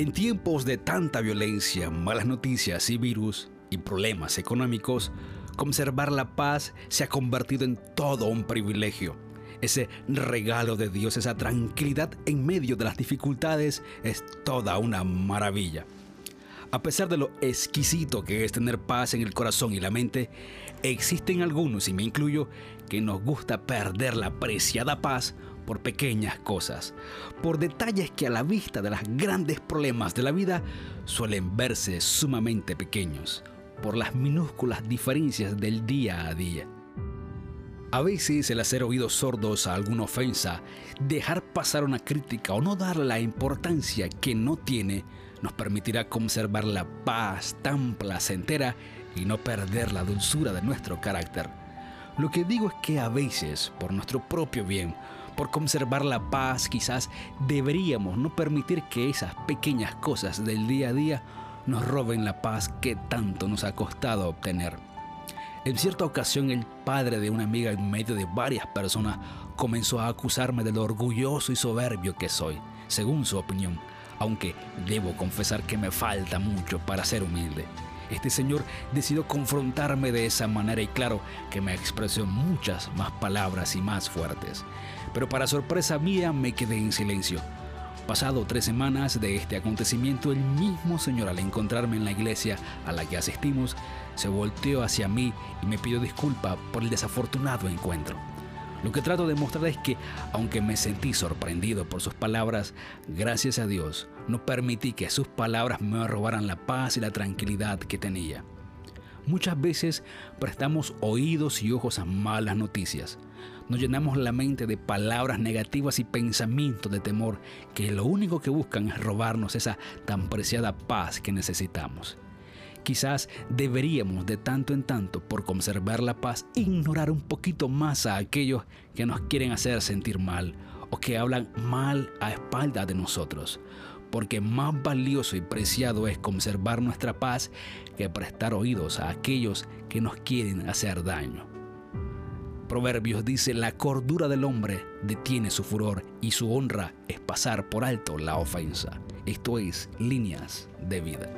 En tiempos de tanta violencia, malas noticias y virus y problemas económicos, conservar la paz se ha convertido en todo un privilegio. Ese regalo de Dios, esa tranquilidad en medio de las dificultades, es toda una maravilla. A pesar de lo exquisito que es tener paz en el corazón y la mente, existen algunos, y me incluyo, que nos gusta perder la preciada paz por pequeñas cosas, por detalles que a la vista de los grandes problemas de la vida suelen verse sumamente pequeños, por las minúsculas diferencias del día a día. A veces el hacer oídos sordos a alguna ofensa, dejar pasar una crítica o no darle la importancia que no tiene, nos permitirá conservar la paz tan placentera y no perder la dulzura de nuestro carácter. Lo que digo es que a veces, por nuestro propio bien, por conservar la paz, quizás deberíamos no permitir que esas pequeñas cosas del día a día nos roben la paz que tanto nos ha costado obtener. En cierta ocasión el padre de una amiga en medio de varias personas comenzó a acusarme de lo orgulloso y soberbio que soy, según su opinión aunque debo confesar que me falta mucho para ser humilde. Este señor decidió confrontarme de esa manera y claro que me expresó muchas más palabras y más fuertes. Pero para sorpresa mía me quedé en silencio. Pasado tres semanas de este acontecimiento, el mismo Señor al encontrarme en la iglesia a la que asistimos, se volteó hacia mí y me pidió disculpa por el desafortunado encuentro. Lo que trato de mostrar es que, aunque me sentí sorprendido por sus palabras, gracias a Dios no permití que sus palabras me robaran la paz y la tranquilidad que tenía. Muchas veces prestamos oídos y ojos a malas noticias. Nos llenamos la mente de palabras negativas y pensamientos de temor que lo único que buscan es robarnos esa tan preciada paz que necesitamos. Quizás deberíamos de tanto en tanto, por conservar la paz, ignorar un poquito más a aquellos que nos quieren hacer sentir mal o que hablan mal a espalda de nosotros, porque más valioso y preciado es conservar nuestra paz que prestar oídos a aquellos que nos quieren hacer daño. Proverbios dice, la cordura del hombre detiene su furor y su honra es pasar por alto la ofensa. Esto es líneas de vida.